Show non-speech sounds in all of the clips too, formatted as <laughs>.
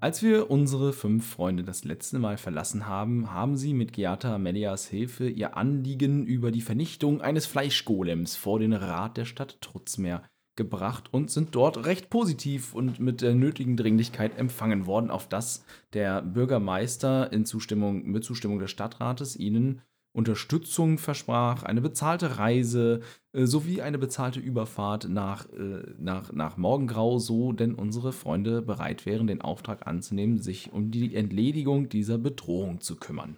Als wir unsere fünf Freunde das letzte Mal verlassen haben, haben sie mit Giata Melias Hilfe ihr Anliegen über die Vernichtung eines Fleischgolems vor den Rat der Stadt Trutzmeer gebracht und sind dort recht positiv und mit der nötigen Dringlichkeit empfangen worden, auf das der Bürgermeister in Zustimmung, mit Zustimmung des Stadtrates ihnen Unterstützung versprach, eine bezahlte Reise äh, sowie eine bezahlte Überfahrt nach, äh, nach, nach Morgengrau, so denn unsere Freunde bereit wären, den Auftrag anzunehmen, sich um die Entledigung dieser Bedrohung zu kümmern.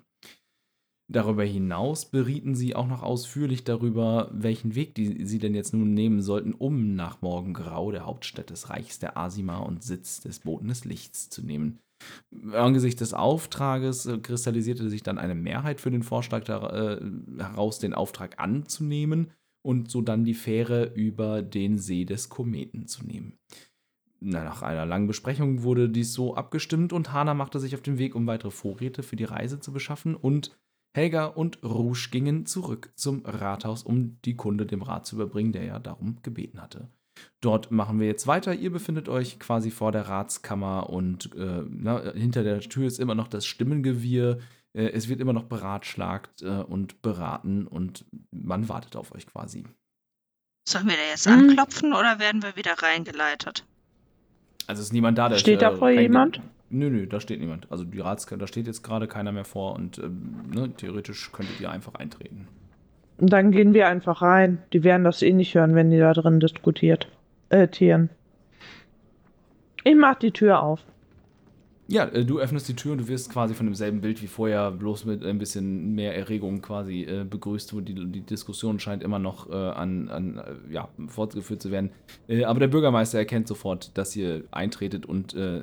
Darüber hinaus berieten sie auch noch ausführlich darüber, welchen Weg die, sie denn jetzt nun nehmen sollten, um nach Morgengrau, der Hauptstadt des Reichs der Asima und Sitz des Boten des Lichts, zu nehmen. Angesichts des Auftrages äh, kristallisierte sich dann eine Mehrheit für den Vorschlag äh, heraus, den Auftrag anzunehmen und so dann die Fähre über den See des Kometen zu nehmen. Nach einer langen Besprechung wurde dies so abgestimmt und Hana machte sich auf den Weg, um weitere Vorräte für die Reise zu beschaffen und Helga und Rouge gingen zurück zum Rathaus, um die Kunde dem Rat zu überbringen, der ja darum gebeten hatte. Dort machen wir jetzt weiter. Ihr befindet euch quasi vor der Ratskammer und äh, na, hinter der Tür ist immer noch das Stimmengewirr. Äh, es wird immer noch beratschlagt äh, und beraten und man wartet auf euch quasi. Sollen wir da jetzt mhm. anklopfen oder werden wir wieder reingeleitet? Also ist niemand da. Der steht da vor jemand? Nö, nö, da steht niemand. Also die Ratskammer, da steht jetzt gerade keiner mehr vor und ähm, ne, theoretisch könntet ihr einfach eintreten. Dann gehen wir einfach rein. Die werden das eh nicht hören, wenn die da drin diskutiert. Äh, tieren. Ich mach die Tür auf. Ja, äh, du öffnest die Tür und du wirst quasi von demselben Bild wie vorher, bloß mit ein bisschen mehr Erregung quasi äh, begrüßt. Die, die Diskussion scheint immer noch äh, an, an äh, ja, fortgeführt zu werden. Äh, aber der Bürgermeister erkennt sofort, dass ihr eintretet und äh,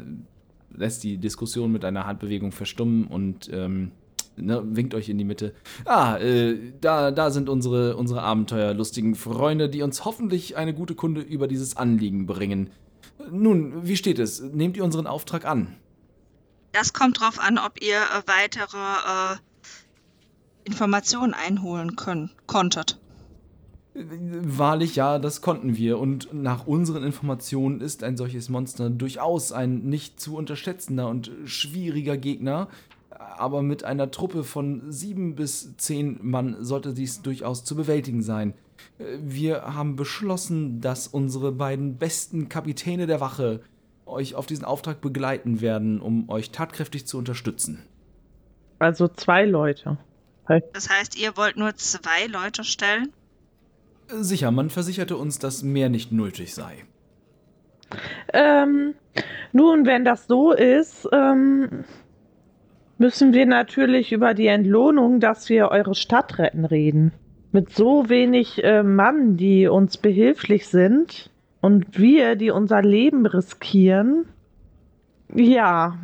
lässt die Diskussion mit einer Handbewegung verstummen und ähm, ne, winkt euch in die Mitte. Ah, äh, da, da sind unsere, unsere abenteuerlustigen Freunde, die uns hoffentlich eine gute Kunde über dieses Anliegen bringen. Nun, wie steht es? Nehmt ihr unseren Auftrag an? Das kommt drauf an, ob ihr äh, weitere äh, Informationen einholen können, konntet. Wahrlich ja, das konnten wir. Und nach unseren Informationen ist ein solches Monster durchaus ein nicht zu unterschätzender und schwieriger Gegner aber mit einer Truppe von sieben bis zehn Mann sollte dies durchaus zu bewältigen sein. Wir haben beschlossen, dass unsere beiden besten Kapitäne der Wache euch auf diesen Auftrag begleiten werden, um euch tatkräftig zu unterstützen. Also zwei Leute. Das heißt, ihr wollt nur zwei Leute stellen? Sicher, man versicherte uns, dass mehr nicht nötig sei. Ähm, nun, wenn das so ist, ähm, müssen wir natürlich über die Entlohnung, dass wir eure Stadt retten, reden. Mit so wenig äh, Mann, die uns behilflich sind und wir, die unser Leben riskieren, ja,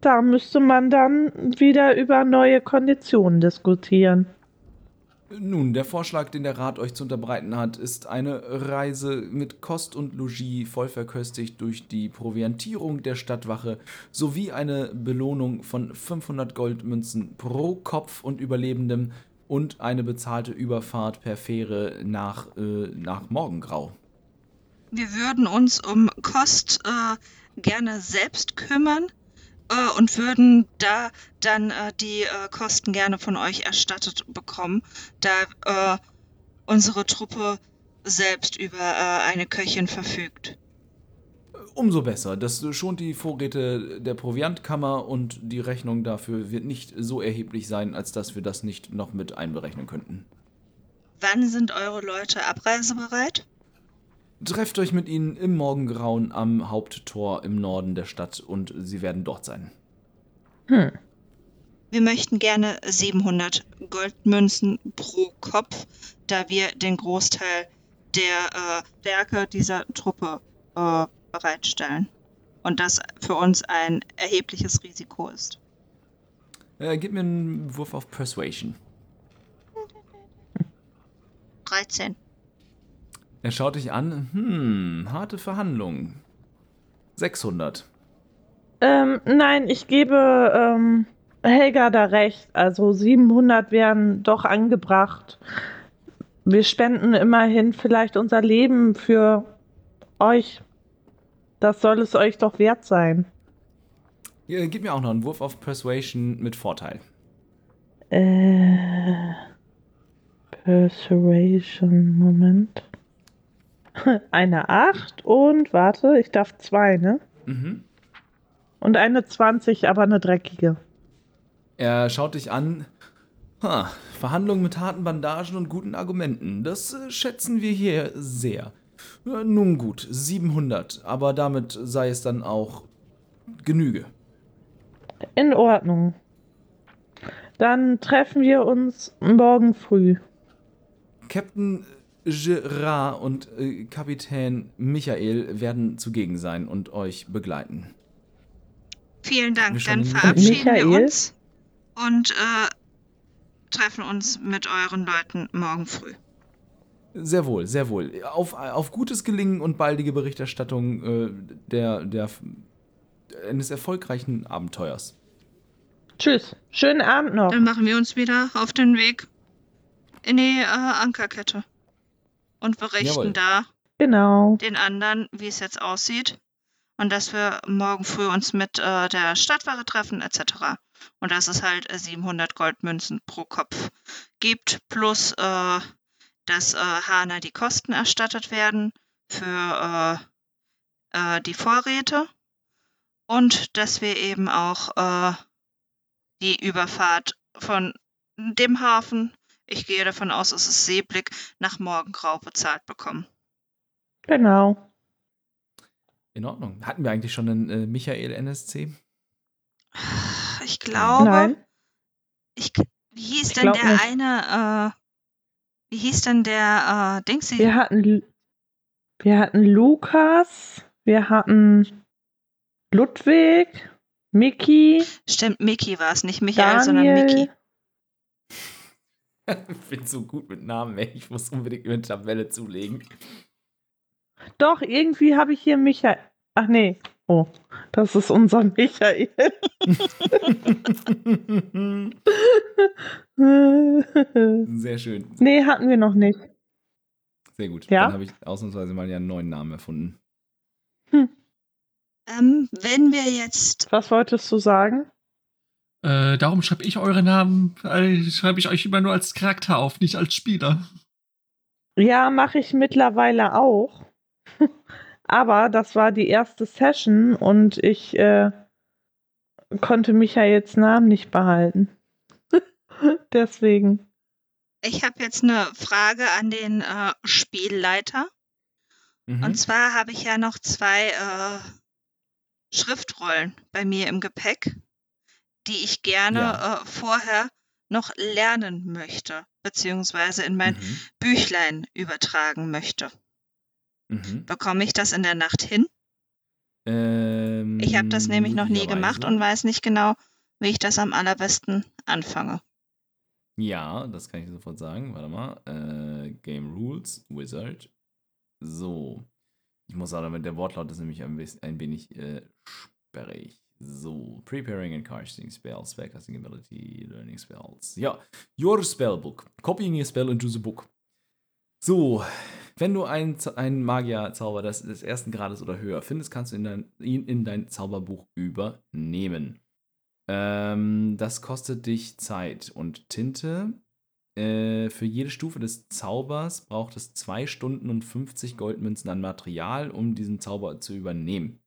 da müsste man dann wieder über neue Konditionen diskutieren. Nun, der Vorschlag, den der Rat euch zu unterbreiten hat, ist eine Reise mit Kost und Logis voll verköstigt durch die Proviantierung der Stadtwache sowie eine Belohnung von 500 Goldmünzen pro Kopf und Überlebendem und eine bezahlte Überfahrt per Fähre nach, äh, nach Morgengrau. Wir würden uns um Kost äh, gerne selbst kümmern äh, und würden da dann äh, die äh, Kosten gerne von euch erstattet bekommen, da äh, unsere Truppe selbst über äh, eine Köchin verfügt. Umso besser. Das schont die Vorräte der Proviantkammer und die Rechnung dafür wird nicht so erheblich sein, als dass wir das nicht noch mit einberechnen könnten. Wann sind eure Leute abreisebereit? Trefft euch mit ihnen im Morgengrauen am Haupttor im Norden der Stadt und sie werden dort sein. Hm. Wir möchten gerne 700 Goldmünzen pro Kopf, da wir den Großteil der äh, Werke dieser Truppe äh, bereitstellen. und das für uns ein erhebliches Risiko ist. Äh, gib mir einen Wurf auf Persuasion. 13. Er schaut dich an. Hm, harte Verhandlungen. 600. Ähm, nein, ich gebe ähm, Helga da recht. Also 700 wären doch angebracht. Wir spenden immerhin vielleicht unser Leben für euch. Das soll es euch doch wert sein. Ja, gib mir auch noch einen Wurf auf Persuasion mit Vorteil. Äh, Persuasion, Moment. <laughs> Eine 8 und warte, ich darf zwei, ne? Mhm. Und eine 20, aber eine dreckige. Er schaut dich an. Ha, Verhandlungen mit harten Bandagen und guten Argumenten. Das äh, schätzen wir hier sehr. Äh, nun gut, 700, aber damit sei es dann auch Genüge. In Ordnung. Dann treffen wir uns morgen früh. Captain Gerard und äh, Kapitän Michael werden zugegen sein und euch begleiten. Vielen Dank. Wir Dann verabschieden wir Michael? uns und äh, treffen uns mit euren Leuten morgen früh. Sehr wohl, sehr wohl. Auf, auf gutes Gelingen und baldige Berichterstattung äh, der, der, eines erfolgreichen Abenteuers. Tschüss. Schönen Abend noch. Dann machen wir uns wieder auf den Weg in die äh, Ankerkette und berichten Jawohl. da Genau. den anderen, wie es jetzt aussieht und dass wir morgen früh uns mit äh, der Stadtwache treffen etc. Und dass es halt äh, 700 Goldmünzen pro Kopf gibt, plus äh, dass äh, Hana die Kosten erstattet werden für äh, äh, die Vorräte und dass wir eben auch äh, die Überfahrt von dem Hafen, ich gehe davon aus, es ist Seeblick, nach Morgengrau bezahlt bekommen. Genau. In Ordnung. Hatten wir eigentlich schon einen äh, Michael NSC? Ich glaube, Nein. ich, wie hieß Ich denn der nicht. eine, äh, wie hieß denn der, äh, Dingsy? Wir hatten, wir hatten Lukas, wir hatten Ludwig, Mickey, Stimmt, Mickey war es, nicht Michael, sondern Daniel. Mickey. Ich <laughs> bin so gut mit Namen, ey. Ich muss unbedingt eine Tabelle zulegen. Doch, irgendwie habe ich hier Michael. Ach nee. Oh, das ist unser Michael. <laughs> <laughs> Sehr schön. nee, hatten wir noch nicht. Sehr gut. Ja? Dann habe ich ausnahmsweise mal ja einen neuen Namen erfunden. Ähm, wenn wir jetzt, Was wolltest du sagen? Äh, darum schreibe ich eure Namen, äh, schreibe ich euch immer nur als Charakter auf, nicht als Spieler. Ja, mache ich mittlerweile auch. <laughs> Aber das war die erste Session und ich äh, konnte Michaels Namen nicht behalten. <laughs> Deswegen. ich habe jetzt eine Frage an den äh, Spielleiter. Mhm. Und zwar habe ich ja noch zwei äh, Schriftrollen bei mir im Gepäck, die ich gerne Ja. äh, vorher noch lernen möchte, beziehungsweise in mein Mhm. Büchlein übertragen möchte. Mhm. Bekomme ich das in der Nacht hin? Ähm, Ich habe das nämlich noch nie gemacht und weiß nicht genau, wie ich das am allerbesten anfange. Ja, das kann ich sofort sagen. Warte mal. Äh, Game Rules, Wizard. So. Ich muss sagen, der Wortlaut ist nämlich ein wenig äh, sperrig. So. Preparing and casting spells, spellcasting ability, learning spells. Ja. Your spellbook. Copying your spell into the book. So. Wenn du einen, einen Magier-Zauber des, des ersten Grades oder höher findest, kannst du in dein, ihn in dein Zauberbuch übernehmen. Ähm, das kostet dich Zeit und Tinte. Äh, für jede Stufe des Zaubers braucht es 2 Stunden und 50 Goldmünzen an Material, um diesen Zauber zu übernehmen.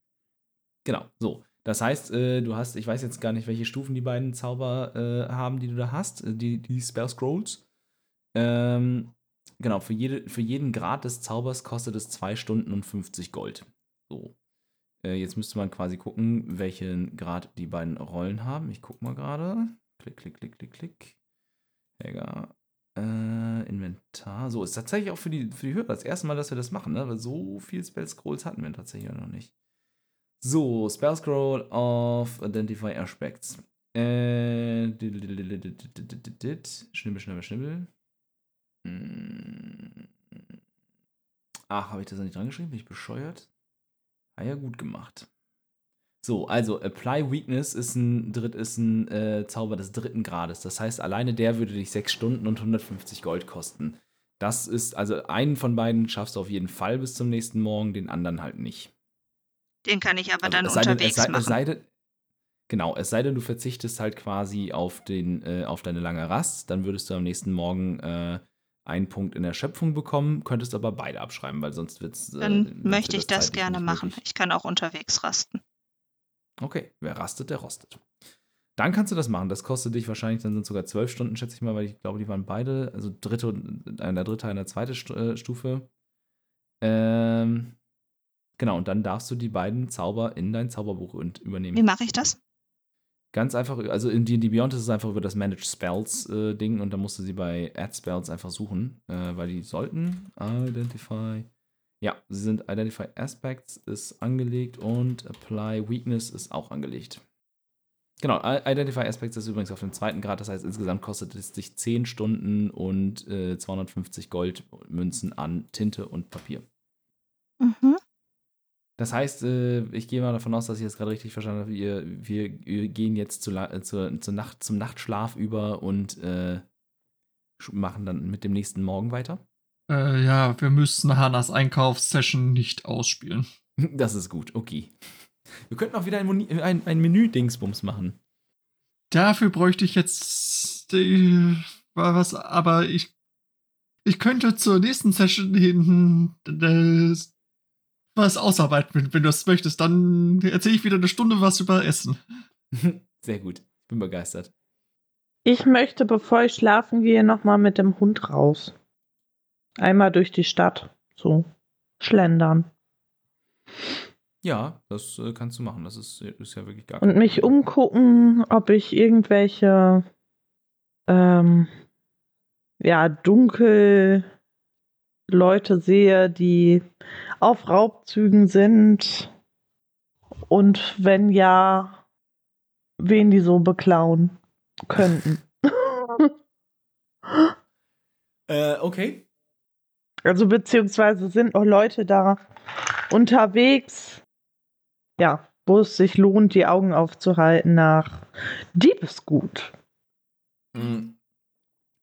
Genau, so. Das heißt, äh, du hast, ich weiß jetzt gar nicht, welche Stufen die beiden Zauber äh, haben, die du da hast, äh, die, die Spell Scrolls. Ähm, genau, für, jede, für jeden Grad des Zaubers kostet es 2 Stunden und 50 Gold. So. Äh, jetzt müsste man quasi gucken, welchen Grad die beiden Rollen haben. Ich guck mal gerade. Klick, klick, klick, klick, klick. Helga. Äh, Inventar. So, ist tatsächlich auch für die, für die Hörer das erste Mal, dass wir das machen, ne? Weil so viel Spell Scrolls hatten wir tatsächlich noch nicht. So, Spell Scroll of Identify Aspects. Äh, schnibbel, schnibbel, schnibbel. Hm. Ach, habe ich das da nicht dran geschrieben? Bin ich bescheuert? Ah ja, gut gemacht. So, also Apply Weakness ist ein, Dritt, ist ein äh, Zauber des dritten Grades. Das heißt, alleine der würde dich 6 Stunden und 150 Gold kosten. Das ist, also einen von beiden schaffst du auf jeden Fall bis zum nächsten Morgen, den anderen halt nicht. Den kann ich aber Also dann denn- unterwegs es sei, machen. Es sei denn, genau, es sei denn, du verzichtest halt quasi auf, den, äh, auf deine lange Rast, dann würdest du am nächsten Morgen äh, einen Punkt in der Schöpfung bekommen, könntest aber beide abschreiben, weil sonst wird es. dann möchte ich das gerne machen. Ich kann auch unterwegs rasten. Okay, wer rastet, der rostet. Dann kannst du das machen. Das kostet dich wahrscheinlich, dann sind sogar zwölf Stunden, schätze ich mal, weil ich glaube, die waren beide, also dritte, und- eine dritte, eine zweite äh, Stufe. Ähm, genau, und dann darfst du die beiden Zauber in dein Zauberbuch und übernehmen. Wie mache ich das? Ganz einfach, also in D&D Beyond ist es einfach über das Manage Spells äh, Ding und da musst du sie bei Add Spells einfach suchen, äh, weil die sollten Identify, ja, sie sind Identify Aspects ist angelegt und Apply Weakness ist auch angelegt. Genau, Identify Aspects ist übrigens auf dem zweiten Grad, das heißt insgesamt kostet es dich 10 Stunden und äh, 250 Goldmünzen an Tinte und Papier. Das heißt, äh, ich gehe mal davon aus, dass ich das gerade richtig verstanden habe. Wir, wir, wir gehen jetzt zu, zur, zur Nacht, zum Nachtschlaf über und äh, machen dann mit dem nächsten Morgen weiter. Äh, ja, wir müssen Hannas Einkaufssession nicht ausspielen. <laughs> Das ist gut, okay. Wir könnten auch wieder ein, ein, ein Menü-Dingsbums machen. Dafür bräuchte ich jetzt äh, was, aber ich ich könnte zur nächsten Session hin was ausarbeiten, wenn, du das möchtest. Dann erzähle ich wieder eine Stunde was über Essen. <laughs> Sehr gut, ich bin begeistert. Ich möchte, bevor ich schlafen gehe, nochmal mit dem Hund raus. Einmal durch die Stadt. So. Schlendern. Ja, das äh, kannst du machen. Das ist, ist ja wirklich gar Und mich Problem. umgucken, ob ich irgendwelche, ähm, ja, dunkel Leute sehe, die auf Raubzügen sind. Und wenn ja, wen die so beklauen könnten. <laughs> Äh, okay. Also beziehungsweise sind noch Leute da unterwegs, ja, wo es sich lohnt, die Augen aufzuhalten nach Diebesgut. Mm.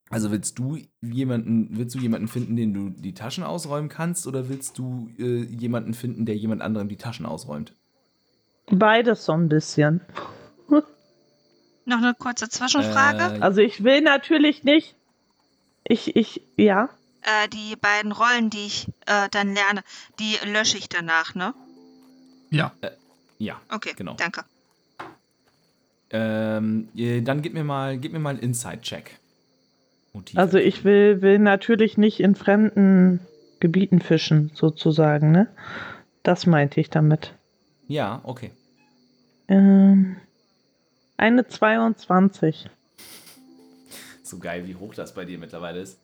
Also willst du jemanden, willst du jemanden finden, den du die Taschen ausräumen kannst, oder willst du äh, jemanden finden, der jemand anderem die Taschen ausräumt? Beides so ein bisschen. Noch eine kurze Zwischenfrage. Äh, Also ich will natürlich nicht. Ich, ich, ja. Äh, die beiden Rollen, die ich äh, dann lerne, die lösche ich danach, ne? Ja. ja, Okay, Genau. danke. ähm, äh, dann gib mir mal, gib mir mal einen Inside-Check. Motiv. Also ich will, will natürlich nicht in fremden Gebieten fischen, sozusagen, ne? Das meinte ich damit. Ja, okay. Ähm, eine 22. So geil, wie hoch das bei dir mittlerweile ist.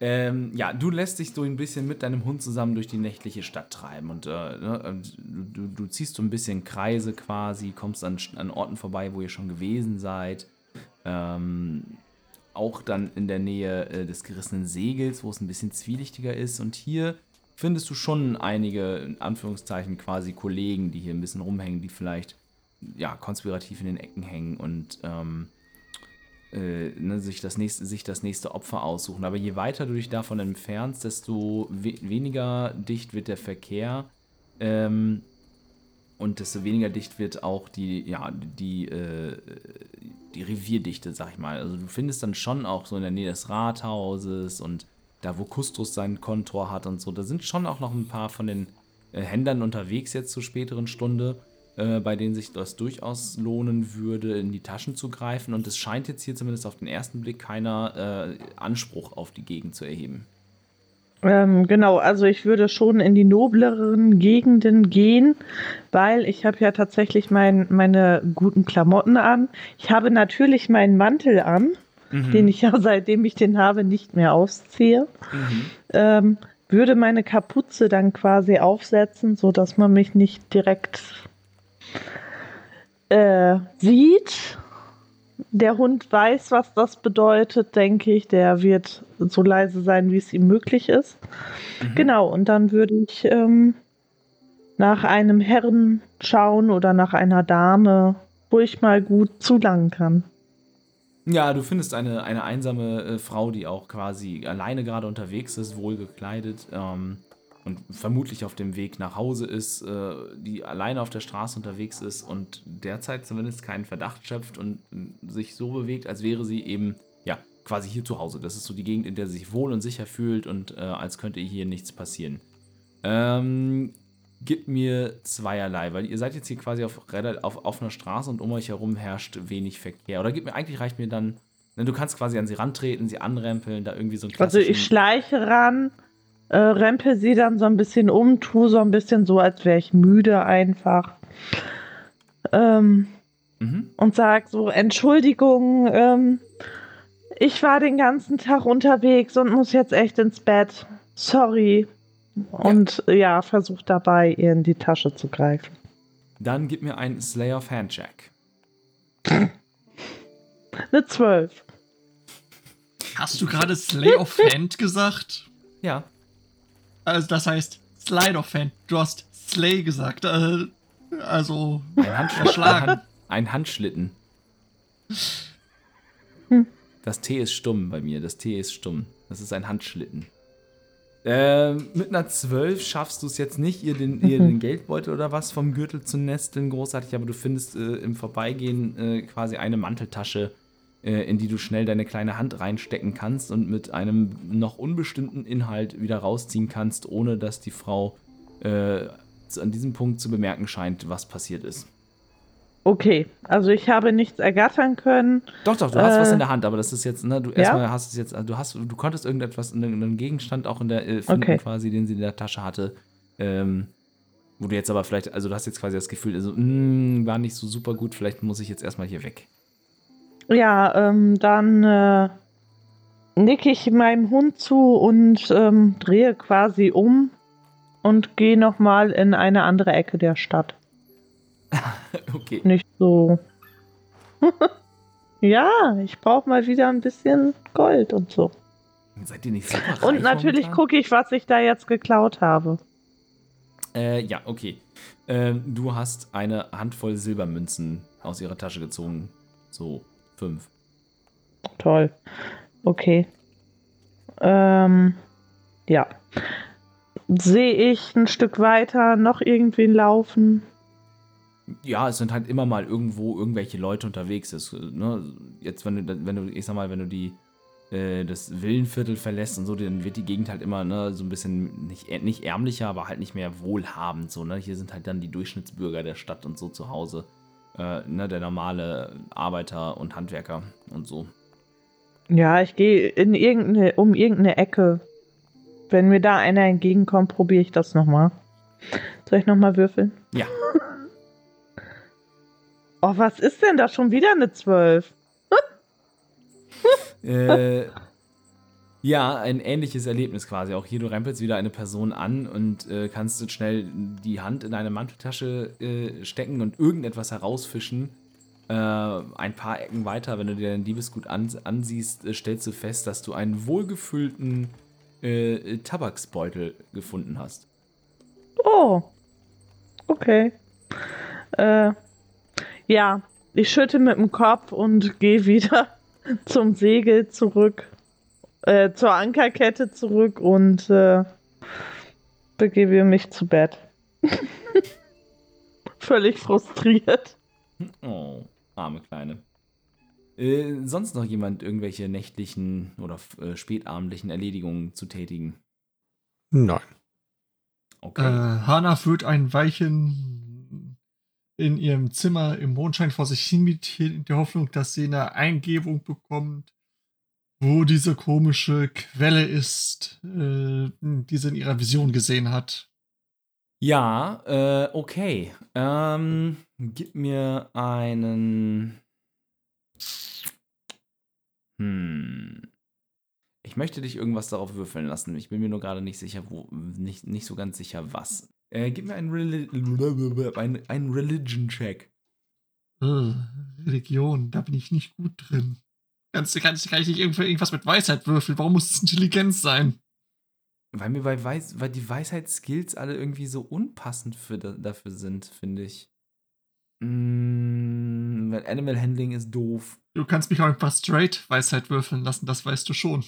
Ähm, ja, du lässt dich so ein bisschen mit deinem Hund zusammen durch die nächtliche Stadt treiben und, äh, ne, du, du ziehst so ein bisschen Kreise quasi, kommst an, an Orten vorbei, wo ihr schon gewesen seid. Ähm, auch dann in der Nähe äh, des gerissenen Segels, wo es ein bisschen zwielichtiger ist. Und hier findest du schon einige, in Anführungszeichen, quasi Kollegen, die hier ein bisschen rumhängen, die vielleicht ja, konspirativ in den Ecken hängen und ähm, äh, ne, sich, das nächste, sich das nächste Opfer aussuchen. Aber je weiter du dich davon entfernst, desto we weniger dicht wird der Verkehr ähm, und desto weniger dicht wird auch die, ja, die, äh, die Revierdichte, sag ich mal. Also du findest dann schon auch so in der Nähe des Rathauses und da, wo Kustus seinen Kontor hat und so, da sind schon auch noch ein paar von den äh, Händlern unterwegs jetzt zur späteren Stunde, äh, bei denen sich das durchaus lohnen würde, in die Taschen zu greifen. Und es scheint jetzt hier zumindest auf den ersten Blick keiner äh, Anspruch auf die Gegend zu erheben. Ähm, genau, also ich würde schon in die nobleren Gegenden gehen, weil ich habe ja tatsächlich mein, meine guten Klamotten an. Ich habe natürlich meinen Mantel an, Mhm. den ich ja <laughs> seitdem ich den habe nicht mehr ausziehe. Mhm. Ähm, würde meine Kapuze dann quasi aufsetzen, sodass man mich nicht direkt äh, sieht. Der Hund weiß, was das bedeutet, denke ich. Der wird so leise sein, wie es ihm möglich ist. Mhm. Genau, und dann würde ich ähm, nach einem Herren schauen oder nach einer Dame, wo ich mal gut zulangen kann. Ja, du findest eine, eine einsame äh, Frau, die auch quasi alleine gerade unterwegs ist, wohl gekleidet ähm, und vermutlich auf dem Weg nach Hause ist, äh, die alleine auf der Straße unterwegs ist und derzeit zumindest keinen Verdacht schöpft und äh, sich so bewegt, als wäre sie eben, ja, quasi hier zu Hause. Das ist so die Gegend, in der sie sich wohl und sicher fühlt und äh, als könnte hier nichts passieren. Ähm, gib mir zweierlei, weil ihr seid jetzt hier quasi auf, rela- auf offener Straße und um euch herum herrscht wenig Verkehr. Oder gib mir, eigentlich reicht mir dann, ne, du kannst quasi an sie rantreten, sie anrempeln, da irgendwie so ein Also ich schleiche ran, äh, rempel sie dann so ein bisschen um, tu so ein bisschen so, als wäre ich müde einfach. Ähm, Mhm. und sag so, Entschuldigung, ähm, ich war den ganzen Tag unterwegs und muss jetzt echt ins Bett. Sorry. Und ja, versuch dabei, ihr in die Tasche zu greifen. Dann gib mir einen Slay of Hand Check. <laughs> Eine 12. Hast du gerade Slay of Hand gesagt? Ja. Also das heißt Slide of Hand. Du hast Slay gesagt. Äh, also Ein, Handsch Erschlagen. ein, Hand ein Handschlitten. Hm. Das T ist stumm bei mir. Das T ist stumm. Das ist ein Handschlitten. Ähm, mit einer 12 schaffst du es jetzt nicht, ihr den, ihr den <laughs> Geldbeutel oder was vom Gürtel zu nesteln, großartig, aber du findest äh, im Vorbeigehen äh, quasi eine Manteltasche, äh, in die du schnell deine kleine Hand reinstecken kannst und mit einem noch unbestimmten Inhalt wieder rausziehen kannst, ohne dass die Frau äh, an diesem Punkt zu bemerken scheint, was passiert ist. Okay, also ich habe nichts ergattern können. Doch, doch, du hast Äh, was in der Hand, aber das ist jetzt, ne, du ja? erstmal hast es jetzt, du hast, du konntest irgendetwas, einen, Gegenstand auch in der äh, finden, Okay. quasi, den sie in der Tasche hatte. Ähm, wo du jetzt aber vielleicht, also du hast jetzt quasi das Gefühl, also, mh, war nicht so super gut, vielleicht muss ich jetzt erstmal hier weg. Ja, ähm, dann äh, nicke ich meinem Hund zu und ähm, drehe quasi um und gehe nochmal in eine andere Ecke der Stadt. <laughs> okay. Nicht so. <laughs> ja, ich brauche mal wieder ein bisschen Gold und so. Seid ihr nicht super Und natürlich gucke ich, was ich da jetzt geklaut habe. Äh, ja, okay. Ähm, du hast eine Handvoll Silbermünzen aus ihrer Tasche gezogen. So, fünf. Toll. Okay. Ähm, ja. Sehe ich ein Stück weiter noch irgendwen laufen? Ja, es sind halt immer mal irgendwo irgendwelche Leute unterwegs. Das, äh, ne, jetzt, wenn du, wenn du, ich sag mal, wenn du die, äh, das Villenviertel verlässt und so, dann wird die Gegend halt immer ne, so ein bisschen nicht, ä- nicht ärmlicher, aber halt nicht mehr wohlhabend. So, ne? Hier sind halt dann die Durchschnittsbürger der Stadt und so zu Hause. Äh, ne, der normale Arbeiter und Handwerker und so. Ja, ich gehe in irgendeine, um irgendeine Ecke. Wenn mir da einer entgegenkommt, probiere ich das nochmal. Soll ich nochmal würfeln? Ja. <laughs> Oh, was ist denn da schon wieder eine 12? äh, ja, ein ähnliches Erlebnis quasi. Auch hier, du rempelst wieder eine Person an und äh, kannst schnell die Hand in deine Manteltasche äh, stecken und irgendetwas herausfischen. Äh, ein paar Ecken weiter, wenn du dir dein Liebesgut an, ansiehst, äh, stellst du fest, dass du einen wohlgefüllten äh, Tabaksbeutel gefunden hast. Oh. Okay. Äh, ja, ich schütte mit dem Kopf und gehe wieder <laughs> zum Segel zurück. Äh, zur Ankerkette zurück und äh, begebe mich zu Bett. <laughs> Völlig frustriert. Oh, arme Kleine. Äh, sonst noch jemand irgendwelche nächtlichen oder äh, spätabendlichen Erledigungen zu tätigen? Nein. Okay. Äh, Hana führt ein Weilchen in ihrem Zimmer im Mondschein vor sich hin mit in der Hoffnung, dass sie eine Eingebung bekommt, wo diese komische Quelle ist, äh, die sie in ihrer Vision gesehen hat. Ja, äh, okay. Ähm, gib mir einen. Hm. Ich möchte dich irgendwas darauf würfeln lassen. Ich bin mir nur gerade nicht sicher, wo, nicht, nicht so ganz sicher, was. Äh, gib mir einen, Reli <laughs> ein, einen Religion-Check. Äh, Religion, da bin ich nicht gut drin. Kannst, kannst, kann ich nicht irgendwas mit Weisheit würfeln? Warum muss es Intelligenz sein? Weil mir bei Weis weil die Weisheitsskills alle irgendwie so unpassend für da, dafür sind, finde ich. Mm, weil Animal Handling ist doof. Du kannst mich auch einfach straight Weisheit würfeln lassen, das weißt du schon.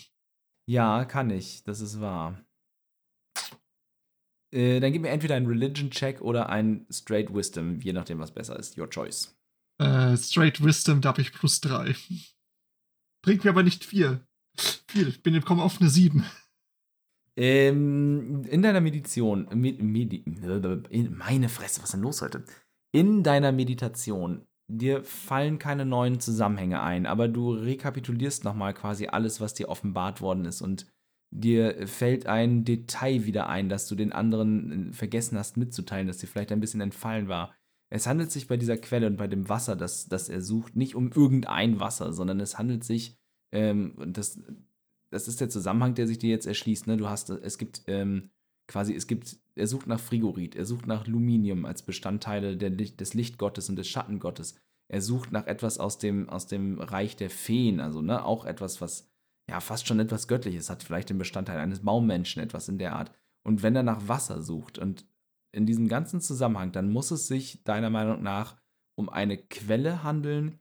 Ja, kann ich, das ist wahr. Äh, dann gib mir entweder einen Religion-Check oder einen Straight Wisdom, je nachdem, was besser ist. Your choice. Äh, straight Wisdom, da habe ich plus drei. Bringt mir aber nicht viel. Viel, ich bin komme auf eine sieben. Ähm, in deiner Meditation, Medi Medi meine Fresse, was ist denn los heute? In deiner Meditation, dir fallen keine neuen Zusammenhänge ein, aber du rekapitulierst nochmal quasi alles, was dir offenbart worden ist und dir fällt ein Detail wieder ein, das du den anderen äh, vergessen hast mitzuteilen, das dir vielleicht ein bisschen entfallen war. Es handelt sich bei dieser Quelle und bei dem Wasser, das, das er sucht, nicht um irgendein Wasser, sondern es handelt sich, ähm, das, das ist der Zusammenhang, der sich dir jetzt erschließt. Ne? Du hast, es gibt ähm, quasi, es gibt, er sucht nach Frigorit, er sucht nach Luminium als Bestandteile der, des Lichtgottes und des Schattengottes. Er sucht nach etwas aus dem, aus dem Reich der Feen, also ne, auch etwas, was ja fast schon etwas Göttliches hat, vielleicht den Bestandteil eines Baummenschen, etwas in der Art. Und wenn er nach Wasser sucht und in diesem ganzen Zusammenhang, dann muss es sich deiner Meinung nach um eine Quelle handeln,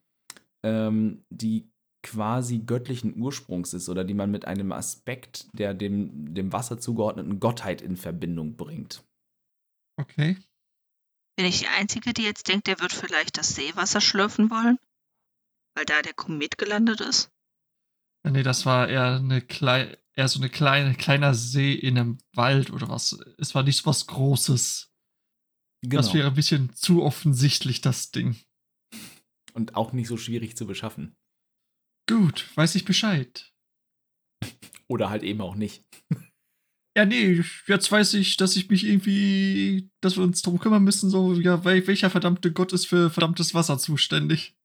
ähm, die quasi göttlichen Ursprungs ist oder die man mit einem Aspekt der dem, dem Wasser zugeordneten Gottheit in Verbindung bringt. Okay. Bin ich die Einzige, die jetzt denkt, der wird vielleicht das Seewasser schlürfen wollen? Weil da der Komet gelandet ist? Nee, das war eher eine eher so eine kleine, kleiner See in einem Wald oder was. Es war nicht so was Großes. Genau. Das wäre ein bisschen zu offensichtlich, das Ding. Und auch nicht so schwierig zu beschaffen. Gut, weiß ich Bescheid. <laughs> Oder halt eben auch nicht. Ja, nee, jetzt weiß ich, dass ich mich irgendwie, dass wir uns darum kümmern müssen, so, ja, welcher verdammte Gott ist für verdammtes Wasser zuständig?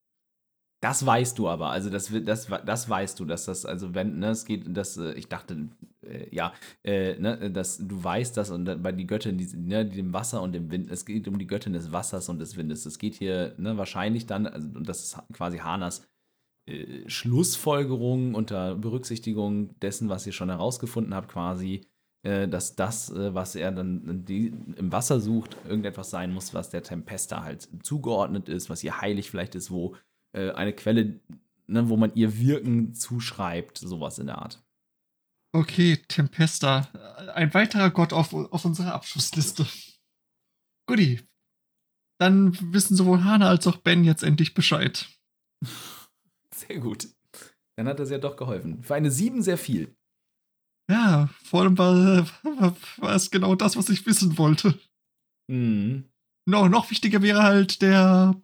Das weißt du aber, also das, das, das weißt du, dass das, also wenn, ne, es geht, das, äh, ich dachte, äh, ja, äh, ne, dass du weißt das und bei die Göttin, die, ne, dem Wasser und dem Wind, es geht um die Göttin des Wassers und des Windes. Es geht hier, ne, wahrscheinlich dann, also, und das ist quasi Hanas äh, Schlussfolgerung unter Berücksichtigung dessen, was ihr schon herausgefunden habt, quasi, äh, dass das, äh, was er dann im Wasser sucht, irgendetwas sein muss, was der Tempesta halt zugeordnet ist, was ihr heilig vielleicht ist, wo äh, eine Quelle, ne, wo man ihr Wirken zuschreibt, sowas in der Art. Okay, Tempesta, ein weiterer Gott auf, auf unserer Abschlussliste. Guti. Dann wissen sowohl Hana als auch Ben jetzt endlich Bescheid. <laughs> Sehr gut. Dann hat das ja doch geholfen. Für eine 7 sehr viel. Ja, vor allem war, war es genau das, was ich wissen wollte. Mhm. No, noch wichtiger wäre halt der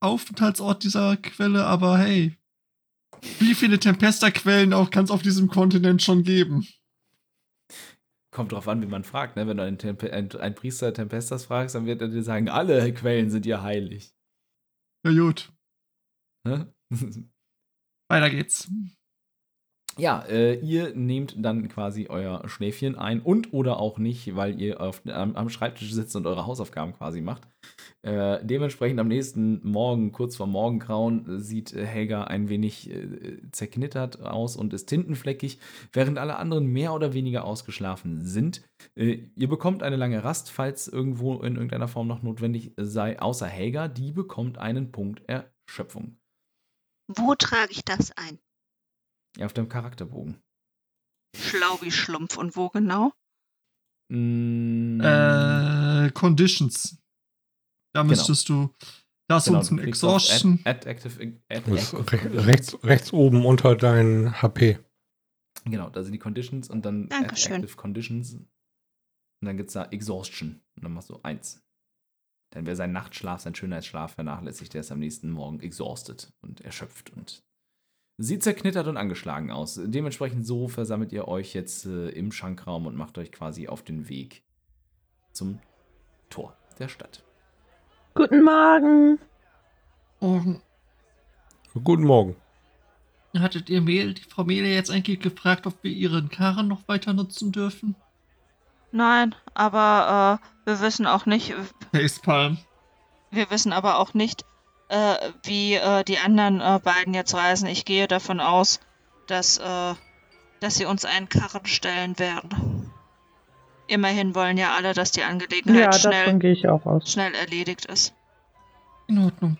Aufenthaltsort dieser Quelle, aber hey, wie viele Tempesta-Quellen auch kann es auf diesem Kontinent schon geben? Kommt drauf an, wie man fragt. Ne? Wenn du einen, Tempe einen, einen Priester Tempestas fragst, dann wird er dir sagen, alle Quellen sind ja heilig. Ja, gut. <laughs> Weiter geht's. Ja, äh, ihr nehmt dann quasi euer Schläfchen ein und oder auch nicht, weil ihr auf, am, am, Schreibtisch sitzt und eure Hausaufgaben quasi macht. Äh, dementsprechend am nächsten Morgen, kurz vor Morgengrauen, sieht Helga ein wenig äh, zerknittert aus und ist tintenfleckig, während alle anderen mehr oder weniger ausgeschlafen sind. Äh, ihr bekommt eine lange Rast, falls irgendwo in irgendeiner Form noch notwendig sei, außer Helga, die bekommt einen Punkt Erschöpfung. Wo trage ich das ein? Ja, auf deinem Charakterbogen. Schlau wie Schlumpf. Und wo genau? Mm, äh, Conditions. Da genau. müsstest genau. du. Da ist genau, uns ein Exhaustion. Add, add active, add active rechts, rechts oben unter dein HP. Genau, da sind die Conditions und dann Dankeschön. Add Active Conditions. Und dann gibt es da Exhaustion. Und dann machst du eins. Denn wer seinen Nachtschlaf, seinen Schönheitsschlaf vernachlässigt, der ist am nächsten Morgen exhausted und erschöpft und sieht zerknittert und angeschlagen aus. Dementsprechend so versammelt ihr euch jetzt äh, im Schankraum und macht euch quasi auf den Weg zum Tor der Stadt. Guten Morgen. Morgen. Guten Morgen. Hattet ihr Mehl, die Frau Mehle jetzt eigentlich gefragt, ob wir ihren Karren noch weiter nutzen dürfen? Nein, aber äh, wir wissen auch nicht, Facepalm. wir wissen aber auch nicht, äh, wie äh, die anderen äh, beiden jetzt reisen. Ich gehe davon aus, dass, äh, dass sie uns einen Karren stellen werden. Immerhin wollen ja alle, dass die Angelegenheit Ja, schnell, davon gehe ich auch aus. schnell erledigt ist. In Ordnung.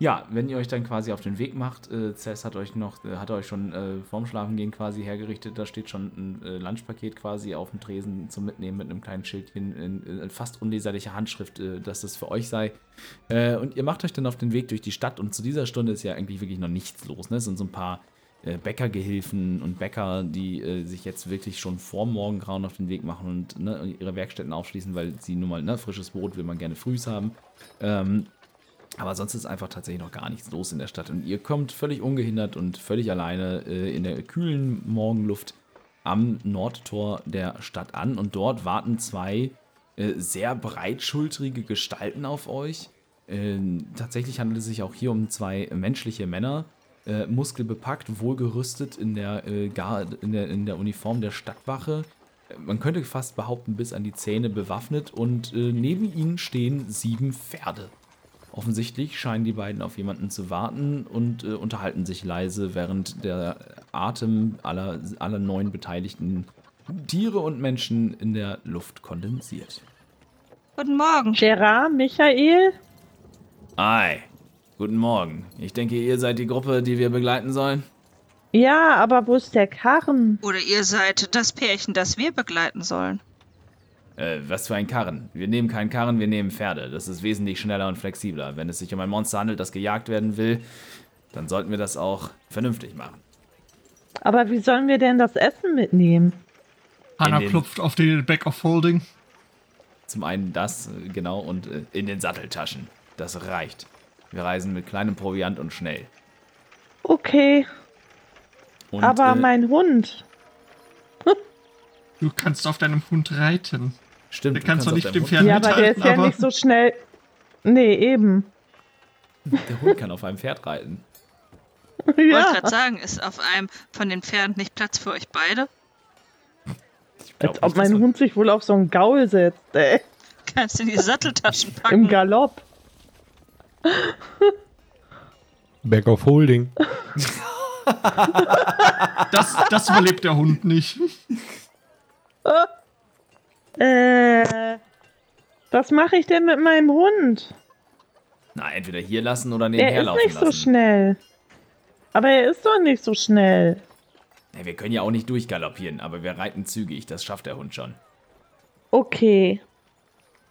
Ja, wenn ihr euch dann quasi auf den Weg macht, äh, Cess hat euch noch, äh, hat euch schon äh, vorm Schlafengehen quasi hergerichtet, da steht schon ein äh, Lunchpaket quasi auf dem Tresen zum Mitnehmen mit einem kleinen Schildchen in, in fast unleserlicher Handschrift, äh, dass das für euch sei. Äh, und ihr macht euch dann auf den Weg durch die Stadt und zu dieser Stunde ist ja eigentlich wirklich noch nichts los. Ne? Es sind so ein paar äh, Bäckergehilfen und Bäcker, die sich jetzt wirklich schon vor Morgengrauen auf den Weg machen und ne, ihre Werkstätten aufschließen, weil sie nun mal, ne, frisches Brot will man gerne frühs haben. Ähm, aber sonst ist einfach tatsächlich noch gar nichts los in der Stadt. Und ihr kommt völlig ungehindert und völlig alleine äh, in der kühlen Morgenluft am Nordtor der Stadt an. Und dort warten zwei äh, sehr breitschultrige Gestalten auf euch. Ähm, tatsächlich handelt es sich auch hier um zwei menschliche Männer, äh, muskelbepackt, wohlgerüstet in der, äh, in, der, in der Uniform der Stadtwache. Äh, Man könnte fast behaupten, bis an die Zähne bewaffnet. Und äh, neben ihnen stehen sieben Pferde. Offensichtlich scheinen die beiden auf jemanden zu warten und äh, unterhalten sich leise, während der Atem aller, aller neun beteiligten Tiere und Menschen in der Luft kondensiert. Guten Morgen. Gerard, Michael? Ei, guten Morgen. Ich denke, ihr seid die Gruppe, die wir begleiten sollen. Ja, aber wo ist der Karren? Oder ihr seid das Pärchen, das wir begleiten sollen. Äh, was für ein Karren? Wir nehmen keinen Karren, wir nehmen Pferde. Das ist wesentlich schneller und flexibler. Wenn es sich um ein Monster handelt, das gejagt werden will, dann sollten wir das auch vernünftig machen. Aber wie sollen wir denn das Essen mitnehmen? Hanna den- klopft auf den Back of Holding. Zum einen das, äh, genau, und äh, in den Satteltaschen. Das reicht. Wir reisen mit kleinem Proviant und schnell. Okay, Und, aber äh, mein Hund. <laughs> Du kannst auf deinem Hund reiten. Stimmt, Du du kannst doch nicht dem Pferd Ja, aber der ist ja nicht so schnell. Nee, eben. Der Hund kann auf einem Pferd reiten. Ich wollte Ja, gerade sagen, ist auf einem von den Pferden nicht Platz für euch beide? Als ob mein Hund sich wohl auf so einen Gaul setzt, ey. Kannst in die Satteltaschen Im packen. Galopp. Back of Holding. das, das überlebt der Hund nicht. <laughs> Äh, was mache ich denn mit meinem Hund? Na, entweder hier lassen oder Der nebenher ist laufen nicht so lassen. schnell. Aber er ist doch nicht so schnell. Ja, wir können ja auch nicht durchgaloppieren, aber wir reiten zügig. Das schafft der Hund schon. Okay.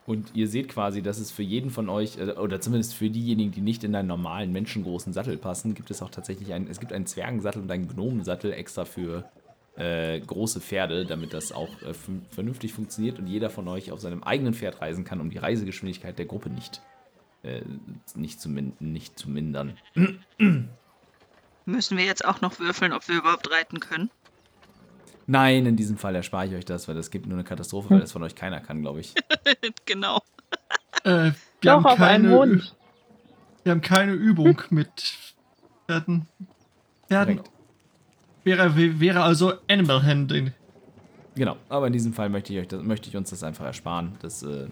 Und ihr seht quasi, dass es für jeden von euch, äh, oder zumindest für diejenigen, die nicht in einen normalen, menschengroßen Sattel passen, gibt es auch tatsächlich einen, es gibt einen Zwergensattel und einen Gnomensattel extra für äh, große Pferde, damit das auch äh, vernünftig funktioniert und jeder von euch auf seinem eigenen Pferd reisen kann, um die Reisegeschwindigkeit der Gruppe nicht, äh, nicht, zu, min nicht zu mindern. Müssen wir jetzt auch noch würfeln, ob wir überhaupt reiten können? Nein, in diesem Fall erspare ich euch das, weil das gibt nur eine Katastrophe, weil das von euch keiner kann, glaube ich. <laughs> genau. Äh, wir, Doch, haben auf einen keine, wir haben keine Übung mit Pferden. Pferden. Wäre, wäre also Animal Handling. Genau, aber in diesem Fall möchte ich, euch das, möchte ich uns das einfach ersparen. Das, äh,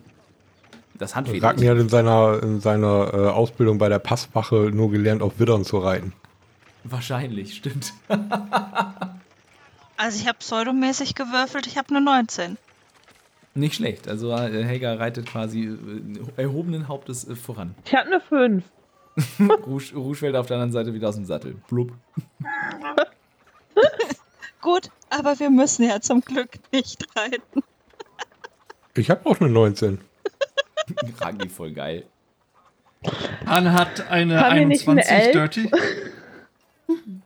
das Handfeder. Ragnar hat in seiner, in seiner äh, Ausbildung bei der Passwache nur gelernt, auf Widdern zu reiten. Wahrscheinlich, stimmt. <laughs> Also ich habe pseudomäßig gewürfelt, ich habe eine 19. Nicht schlecht. Also äh, Helga reitet quasi äh, erhobenen Hauptes voran. Ich hatte eine 5. <laughs> Rouge, Rouge fällt auf der anderen Seite wieder aus dem Sattel. Blub. <laughs> <laughs> Gut, aber wir müssen ja zum Glück nicht reiten. Ich habe auch eine 19. Ragni voll geil. Anne hat eine Haben wir nicht eine 21 Elf? Dirty. <laughs>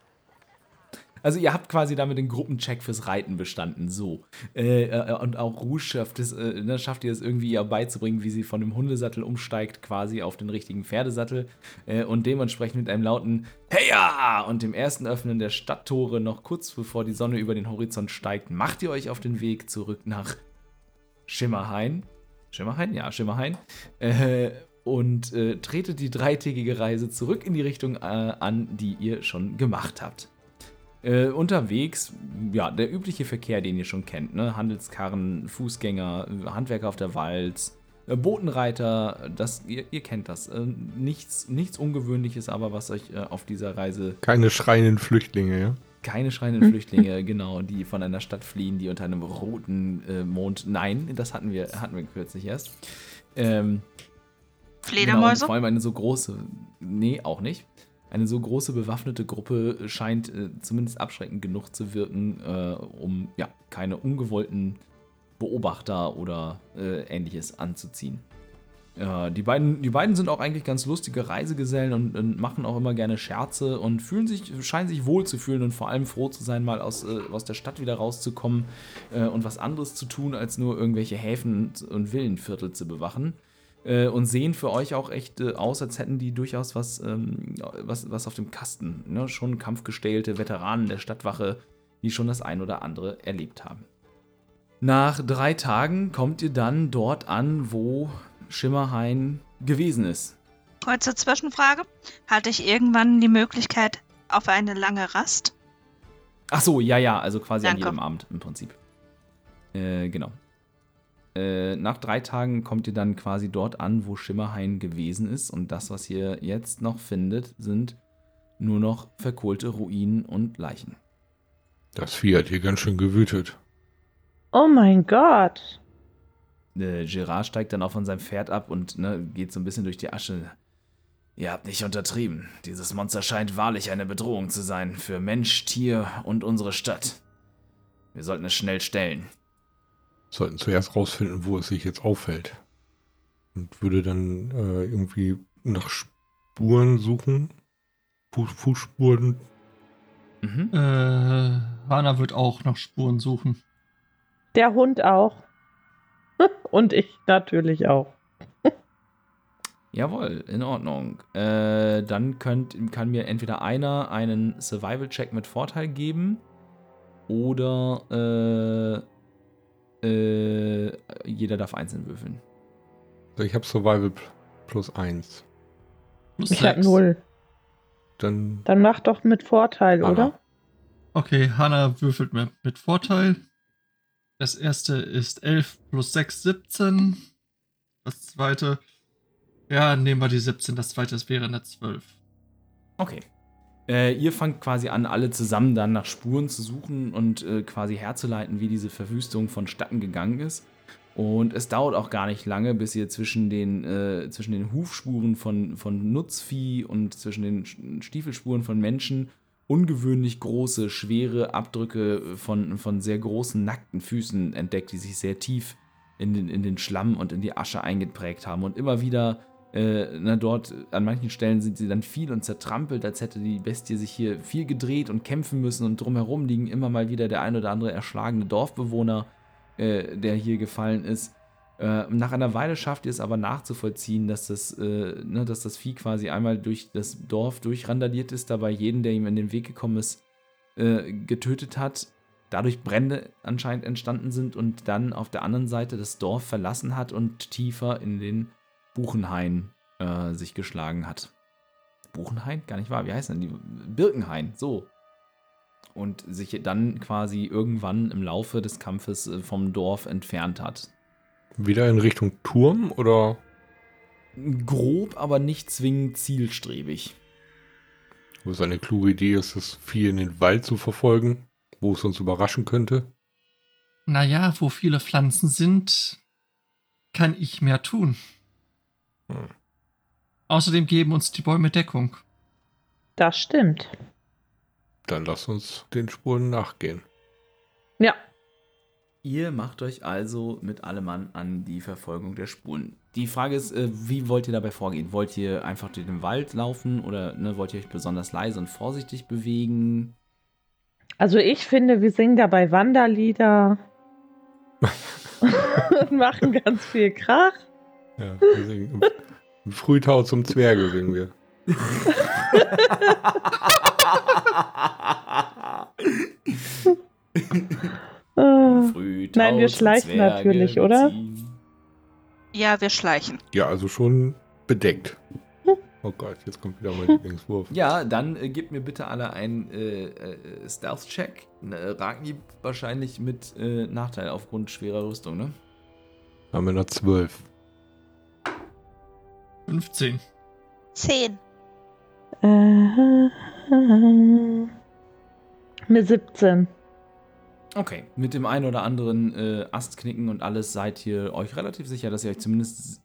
Also ihr habt quasi damit den Gruppencheck fürs Reiten bestanden, so. Äh, äh, und auch Rouge schafft es, äh, ne, schafft ihr es irgendwie ihr beizubringen, wie sie von dem Hundesattel umsteigt, quasi auf den richtigen Pferdesattel äh, und dementsprechend mit einem lauten Heya! und dem ersten Öffnen der Stadttore noch kurz bevor die Sonne über den Horizont steigt, macht ihr euch auf den Weg zurück nach Schimmerhain. Schimmerhain? Ja, Schimmerhain. Äh, und äh, tretet die dreitägige Reise zurück in die Richtung äh, an, die ihr schon gemacht habt. Äh, unterwegs, ja, der übliche Verkehr, den ihr schon kennt, ne? Handelskarren, Fußgänger, Handwerker auf der Walz, äh, Botenreiter, das, ihr, ihr kennt das. Äh, nichts, nichts Ungewöhnliches, aber was euch äh, auf dieser Reise Keine schreienden Flüchtlinge, ja? keine schreienden Flüchtlinge, <laughs> genau, die von einer Stadt fliehen, die unter einem roten äh, Mond. Nein, das hatten wir, hatten wir kürzlich erst. Ähm, Genau, Fledermäuse? vor allem eine so große, nee, auch nicht. Eine so große bewaffnete Gruppe scheint äh, zumindest abschreckend genug zu wirken, äh, um ja, keine ungewollten Beobachter oder äh, ähnliches anzuziehen. Äh, die, beiden, die beiden sind auch eigentlich ganz lustige Reisegesellen und, und machen auch immer gerne Scherze und fühlen sich, scheinen sich wohl zu fühlen und vor allem froh zu sein, mal aus, äh, aus der Stadt wieder rauszukommen äh, und was anderes zu tun, als nur irgendwelche Häfen und Villenviertel zu bewachen äh, und sehen für euch auch echt äh, aus, als hätten die durchaus was, ähm, was, was auf dem Kasten. Ne? Schon kampfgestählte Veteranen der Stadtwache, die schon das ein oder andere erlebt haben. Nach drei Tagen kommt ihr dann dort an, wo Schimmerhain gewesen ist. Kurze Zwischenfrage. Hatte ich irgendwann die Möglichkeit auf eine lange Rast? Ach so, ja, ja, also quasi Danke. an jedem Abend im Prinzip. Äh, genau. Äh, nach drei Tagen kommt ihr dann quasi dort an, wo Schimmerhain gewesen ist. Und das, was ihr jetzt noch findet, sind nur noch verkohlte Ruinen und Leichen. Das Vieh hat hier ganz schön gewütet. Oh mein Gott. Äh, Gerard steigt dann auch von seinem Pferd ab und ne, geht so ein bisschen durch die Asche. Ihr habt nicht untertrieben. Dieses Monster scheint wahrlich eine Bedrohung zu sein für Mensch, Tier und unsere Stadt. Wir sollten es schnell stellen. Sollten zuerst rausfinden, wo es sich jetzt auffällt. Und würde dann äh, irgendwie nach Spuren suchen. Fuß, Fußspuren. Mhm. Äh, Hana wird auch nach Spuren suchen. Der Hund auch. <laughs> Und ich natürlich auch. <laughs> Jawohl, in Ordnung. Äh, dann könnt, kann mir entweder einer einen Survival-Check mit Vorteil geben oder äh, jeder darf einzeln würfeln. Also ich habe Survival pl- plus eins. Plus Ich hab sechs. null. Dann Dann mach doch mit Vorteil, Anna. oder? Okay, Hannah würfelt mit, mit Vorteil. Das erste ist 11 plus 6, 17. Das zweite, ja, nehmen wir die 17. Das zweite wäre eine 12. Okay. Äh, ihr fangt quasi an, alle zusammen dann nach Spuren zu suchen und äh, quasi herzuleiten, wie diese Verwüstung vonstatten gegangen ist. Und es dauert auch gar nicht lange, bis ihr zwischen den, äh, zwischen den Hufspuren von, von Nutzvieh und zwischen den Stiefelspuren von Menschen ungewöhnlich große, schwere Abdrücke von, von sehr großen, nackten Füßen entdeckt, die sich sehr tief in den, in den Schlamm und in die Asche eingeprägt haben. Und immer wieder äh, na, dort an manchen Stellen sind sie dann viel und zertrampelt, als hätte die Bestie sich hier viel gedreht und kämpfen müssen und drumherum liegen immer mal wieder der ein oder andere erschlagene Dorfbewohner, äh, der hier gefallen ist. Äh, nach einer Weile schafft ihr es aber nachzuvollziehen, dass das, äh, ne, dass das Vieh quasi einmal durch das Dorf durchrandaliert ist, dabei jeden, der ihm in den Weg gekommen ist, äh, getötet hat, dadurch Brände anscheinend entstanden sind und dann auf der anderen Seite das Dorf verlassen hat und tiefer in den Buchenhain äh, sich geschlagen hat. Buchenhain? Gar nicht wahr. Wie heißt denn die? Birkenhain, so. Und sich dann quasi irgendwann im Laufe des Kampfes äh, vom Dorf entfernt hat. wieder in Richtung Turm oder Grob, aber nicht zwingend zielstrebig. wo es eine kluge Idee ist, das Vieh in den Wald zu verfolgen, wo es uns überraschen könnte? Naja, wo viele Pflanzen sind, kann ich mehr tun. Hm. Außerdem geben uns die Bäume Deckung. Das stimmt. Dann lass uns den Spuren nachgehen. Ja. Ihr macht euch also mit allem Mann an die Verfolgung der Spuren. Die Frage ist, äh, wie wollt ihr dabei vorgehen? Wollt ihr einfach durch den Wald laufen oder ne, wollt ihr euch besonders leise und vorsichtig bewegen? Also ich finde, wir singen dabei Wanderlieder und <laughs> <laughs> machen ganz viel Krach. Ja, wir singen im, Frühtau zum Zwerge singen wir. Äh, Frühtau Nein, wir schleichen Zwerge natürlich, oder? ziehen. Ja, wir schleichen. Ja, also schon bedeckt. Oh Gott, jetzt kommt wieder mein Lieblingswurf. Ja, dann äh, gebt mir bitte alle einen äh, äh, Stealth-Check. Ne, Ragni wahrscheinlich mit äh, Nachteil aufgrund schwerer Rüstung, ne? Haben wir noch zwölf. 15. 10. Äh, mit 17. Okay, mit dem einen oder anderen äh, Astknicken und alles seid ihr euch relativ sicher, dass ihr euch zumindest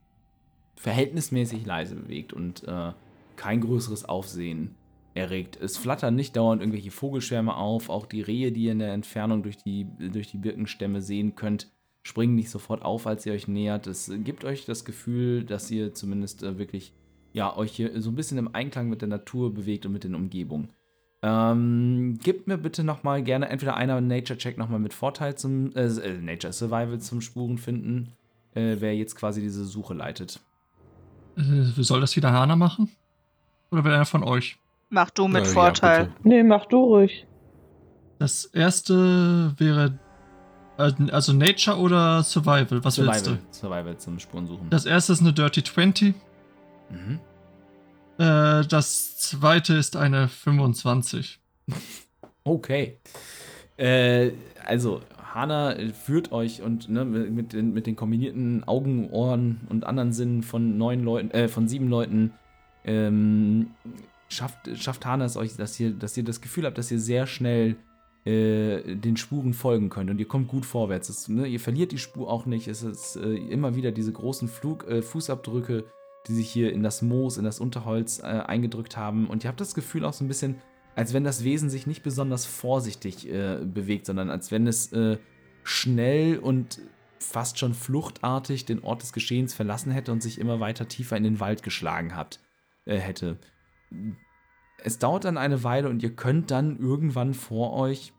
verhältnismäßig leise bewegt und äh, kein größeres Aufsehen erregt. Es flattern nicht dauernd irgendwelche Vogelschwärme auf, auch die Rehe, die ihr in der Entfernung durch die, durch die Birkenstämme sehen könnt, springen nicht sofort auf, als ihr euch nähert. Es gibt euch das Gefühl, dass ihr zumindest äh, wirklich ja, euch hier so ein bisschen im Einklang mit der Natur bewegt und mit den Umgebungen. Ähm, gebt mir bitte nochmal gerne entweder einer Nature-Check nochmal mit Vorteil zum äh, äh, Nature Survival zum Spuren finden, äh, wer jetzt quasi diese Suche leitet. Äh, soll das wieder Hana machen? Oder will einer von euch? Mach du mit Äh, ja, Vorteil. bitte. Nee, mach du ruhig. Das erste wäre. Äh, Also Nature oder Survival? Was willst Survival, du? Survival zum Spurensuchen. Das erste ist eine Dirty 20. mhm. Äh, das zweite ist eine 25. <laughs> Okay. Äh, also, Hana führt euch und ne, mit, den, mit den kombinierten Augen, Ohren und anderen Sinnen von neun Leuten, äh, von sieben Leuten, ähm, schafft, schafft Hana es euch, dass ihr, dass ihr das Gefühl habt, dass ihr sehr schnell äh, den Spuren folgen könnt und ihr kommt gut vorwärts. Es, ne, ihr verliert die Spur auch nicht. Es ist äh, immer wieder diese großen Flug, äh, Fußabdrücke, die sich hier in das Moos, in das Unterholz äh, eingedrückt haben. Und ihr habt das Gefühl auch so ein bisschen, als wenn das Wesen sich nicht besonders vorsichtig äh, bewegt, sondern als wenn es schnell und fast schon fluchtartig den Ort des Geschehens verlassen hätte und sich immer weiter tiefer in den Wald geschlagen hat, hätte. Es dauert dann eine Weile und ihr könnt dann irgendwann vor euch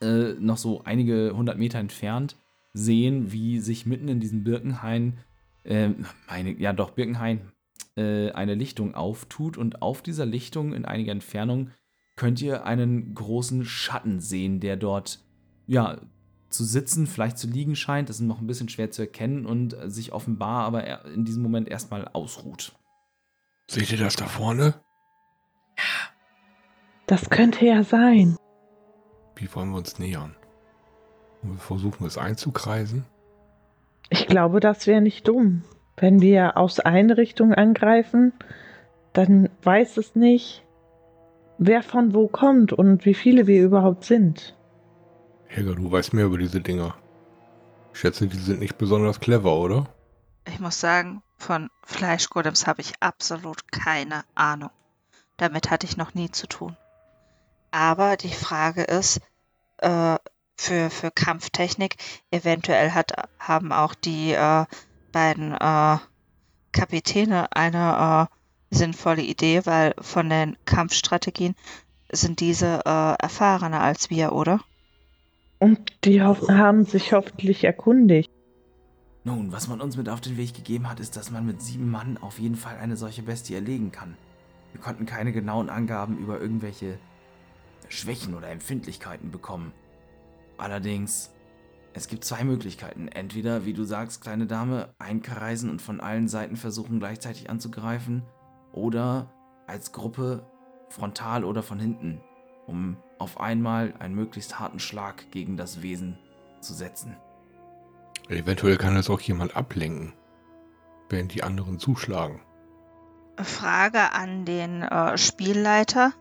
äh, noch so einige hundert Meter entfernt sehen, wie sich mitten in diesem Birkenhain, äh, meine, ja doch, Birkenhain, äh, eine Lichtung auftut und auf dieser Lichtung in einiger Entfernung könnt ihr einen großen Schatten sehen, der dort, ja, zu sitzen, vielleicht zu liegen scheint. Das ist noch ein bisschen schwer zu erkennen und sich offenbar aber er- in diesem Moment erstmal ausruht. Seht ihr das da vorne? Das könnte ja sein. Wie wollen wir uns nähern? Und wir versuchen es einzukreisen? Ich glaube, das wäre nicht dumm. Wenn wir aus einer Richtung angreifen, dann weiß es nicht, wer von wo kommt und wie viele wir überhaupt sind. Helga, du weißt mehr über diese Dinger. Ich schätze, die sind nicht besonders clever, oder? Ich muss sagen, von Fleischgolems habe ich absolut keine Ahnung. Damit hatte ich noch nie zu tun. Aber die Frage ist, äh, für, für Kampftechnik, eventuell hat, haben auch die äh, beiden äh, Kapitäne eine äh, sinnvolle Idee, weil von den Kampfstrategien sind diese äh, erfahrener als wir, oder? Und die haben sich hoffentlich erkundigt. Nun, was man uns mit auf den Weg gegeben hat, ist, dass man mit sieben Mann auf jeden Fall eine solche Bestie erlegen kann. Wir konnten keine genauen Angaben über irgendwelche Schwächen oder Empfindlichkeiten bekommen. Allerdings, es gibt zwei Möglichkeiten. Entweder, wie du sagst, kleine Dame, einkreisen und von allen Seiten versuchen gleichzeitig anzugreifen, oder als Gruppe frontal oder von hinten, um auf einmal einen möglichst harten Schlag gegen das Wesen zu setzen. Eventuell kann das auch jemand ablenken, während die anderen zuschlagen. Frage an den äh, Spielleiter.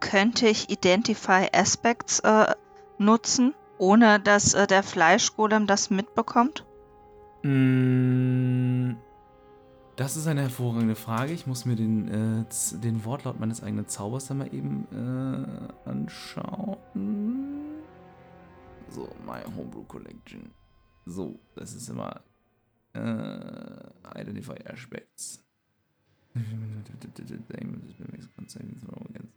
Könnte ich Identify Aspects äh, nutzen, ohne dass äh, der Fleischgolem das mitbekommt? Mm, Das ist eine hervorragende Frage. Ich muss mir den, äh, den Wortlaut meines eigenen Zaubers dann mal eben äh, anschauen. So, My Homebrew Collection. So, das ist immer äh, Identify Aspects. <laughs>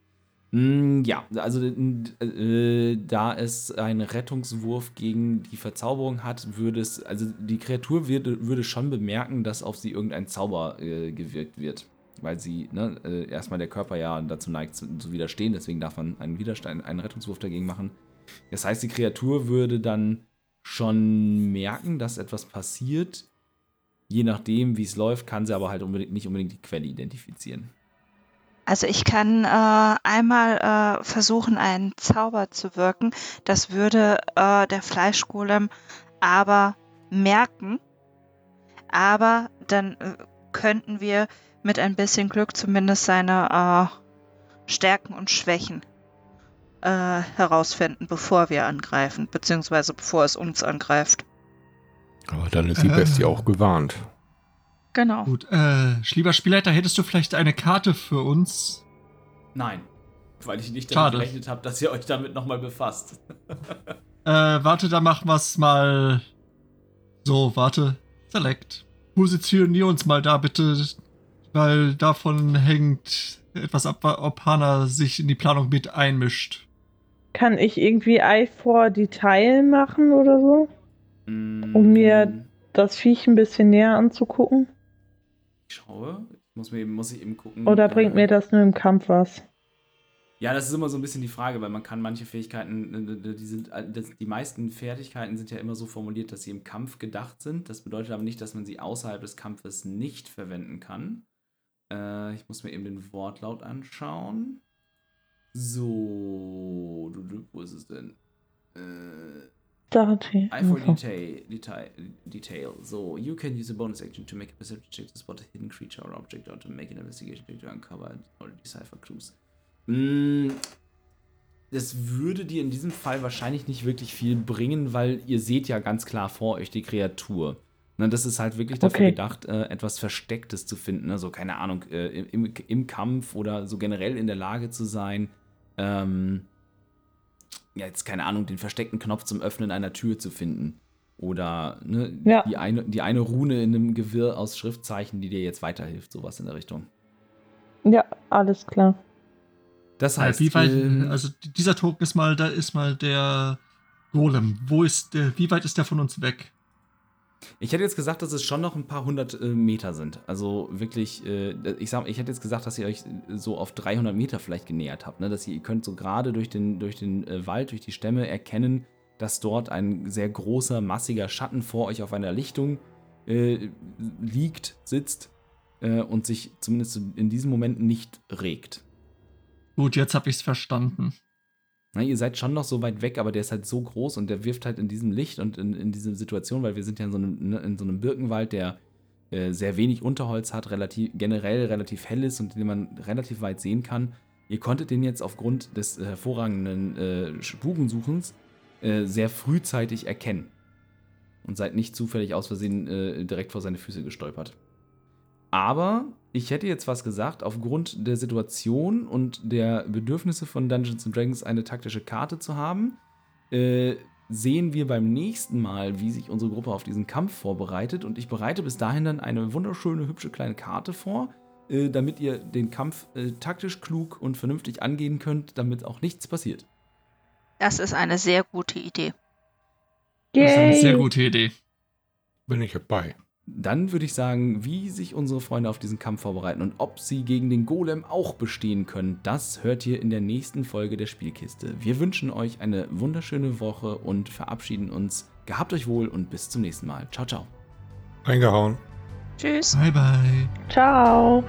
Mm, Ja, also äh, da es einen Rettungswurf gegen die Verzauberung hat, würde es, also die Kreatur würde, würde schon bemerken, dass auf sie irgendein Zauber äh, gewirkt wird. Weil sie, ne, äh, erstmal der Körper ja dazu neigt zu, zu widerstehen, deswegen darf man einen Widerstand, einen Rettungswurf dagegen machen. Das heißt, die Kreatur würde dann schon merken, dass etwas passiert. Je nachdem, wie es läuft, kann sie aber halt unbedingt, nicht unbedingt die Quelle identifizieren. Also ich kann äh, einmal äh, versuchen, einen Zauber zu wirken. Das würde äh, der Fleischgolem aber merken. Aber dann äh, könnten wir mit ein bisschen Glück zumindest seine äh, Stärken und Schwächen äh, herausfinden, bevor wir angreifen, beziehungsweise bevor es uns angreift. Aber dann ist die Bestie auch gewarnt. Genau. Gut, äh, lieber Spielleiter, hättest du vielleicht eine Karte für uns? Nein, weil ich nicht Schade. damit gerechnet habe, dass ihr euch damit nochmal befasst. <laughs> Äh, warte, dann machen wir's mal. So, warte. Select. Positionier uns mal da bitte, weil davon hängt etwas ab, ob Hana sich in die Planung mit einmischt. Kann ich irgendwie Eye for Detail machen oder so? Um mir- Das Viech ein bisschen näher anzugucken? Schaue. Ich muss, mir eben, muss ich eben gucken. Oder äh, bringt mir das nur im Kampf was? Ja, das ist immer so ein bisschen die Frage, weil man kann manche Fähigkeiten, äh, die sind, äh, die meisten Fertigkeiten sind ja immer so formuliert, dass sie im Kampf gedacht sind. Das bedeutet aber nicht, dass man sie außerhalb des Kampfes nicht verwenden kann. Äh, ich muss mir eben den Wortlaut anschauen. So, du, du, wo ist es denn? Äh, Da hat sie. Eye for einfach. detail, detail, detail. So, you can use a bonus action to make a perception check to spot a hidden creature or object or to make an investigation check to uncover or decipher clues. Mm, Das würde dir in diesem Fall wahrscheinlich nicht wirklich viel bringen, weil ihr seht ja ganz klar vor euch die Kreatur. Ne, das ist halt wirklich dafür Okay. gedacht, äh, etwas Verstecktes zu finden. Also, keine Ahnung, äh, im, im Kampf oder so generell in der Lage zu sein, ähm, ja, jetzt keine Ahnung, den versteckten Knopf zum Öffnen einer Tür zu finden. Oder ne, Ja. die, eine, die eine Rune in einem Gewirr aus Schriftzeichen, die dir jetzt weiterhilft, sowas in der Richtung. Ja, alles klar. Das Äh, heißt, wie weit, ähm, also dieser Token ist mal, da ist mal der Golem. Wo ist der, wie weit ist der von uns weg? Ich hätte jetzt gesagt, dass es schon noch ein paar hundert äh, Meter sind. Also wirklich, äh, ich sag, ich hätte jetzt gesagt, dass ihr euch so auf 300 Meter vielleicht genähert habt. Ne? Dass ihr, ihr könnt so gerade durch den, durch den äh, Wald, durch die Stämme erkennen, dass dort ein sehr großer, massiger Schatten vor euch auf einer Lichtung äh, liegt, sitzt äh, und sich zumindest in diesem Moment nicht regt. Gut, jetzt habe ich es verstanden. Na, ihr seid schon noch so weit weg, aber der ist halt so groß und der wirft halt in diesem Licht und in, in dieser Situation, weil wir sind ja in so einem, ne, in so einem Birkenwald, der äh, sehr wenig Unterholz hat, relativ, generell relativ hell ist und den man relativ weit sehen kann. Ihr konntet den jetzt aufgrund des äh, hervorragenden äh, Spurensuchens äh, sehr frühzeitig erkennen und seid nicht zufällig aus Versehen äh, direkt vor seine Füße gestolpert. Aber ich hätte jetzt was gesagt, aufgrund der Situation und der Bedürfnisse von Dungeons and Dragons eine taktische Karte zu haben, äh, sehen wir beim nächsten Mal, wie sich unsere Gruppe auf diesen Kampf vorbereitet. Und ich bereite bis dahin dann eine wunderschöne, hübsche kleine Karte vor, äh, damit ihr den Kampf äh, taktisch klug und vernünftig angehen könnt, damit auch nichts passiert. Das ist eine sehr gute Idee. Das ist eine Yay. sehr gute Idee. Bin ich dabei. Dann würde ich sagen, wie sich unsere Freunde auf diesen Kampf vorbereiten und ob sie gegen den Golem auch bestehen können, das hört ihr in der nächsten Folge der Spielkiste. Wir wünschen euch eine wunderschöne Woche und verabschieden uns. Gehabt euch wohl und bis zum nächsten Mal. Ciao, ciao. Reingehauen. Tschüss. Bye, bye. Ciao.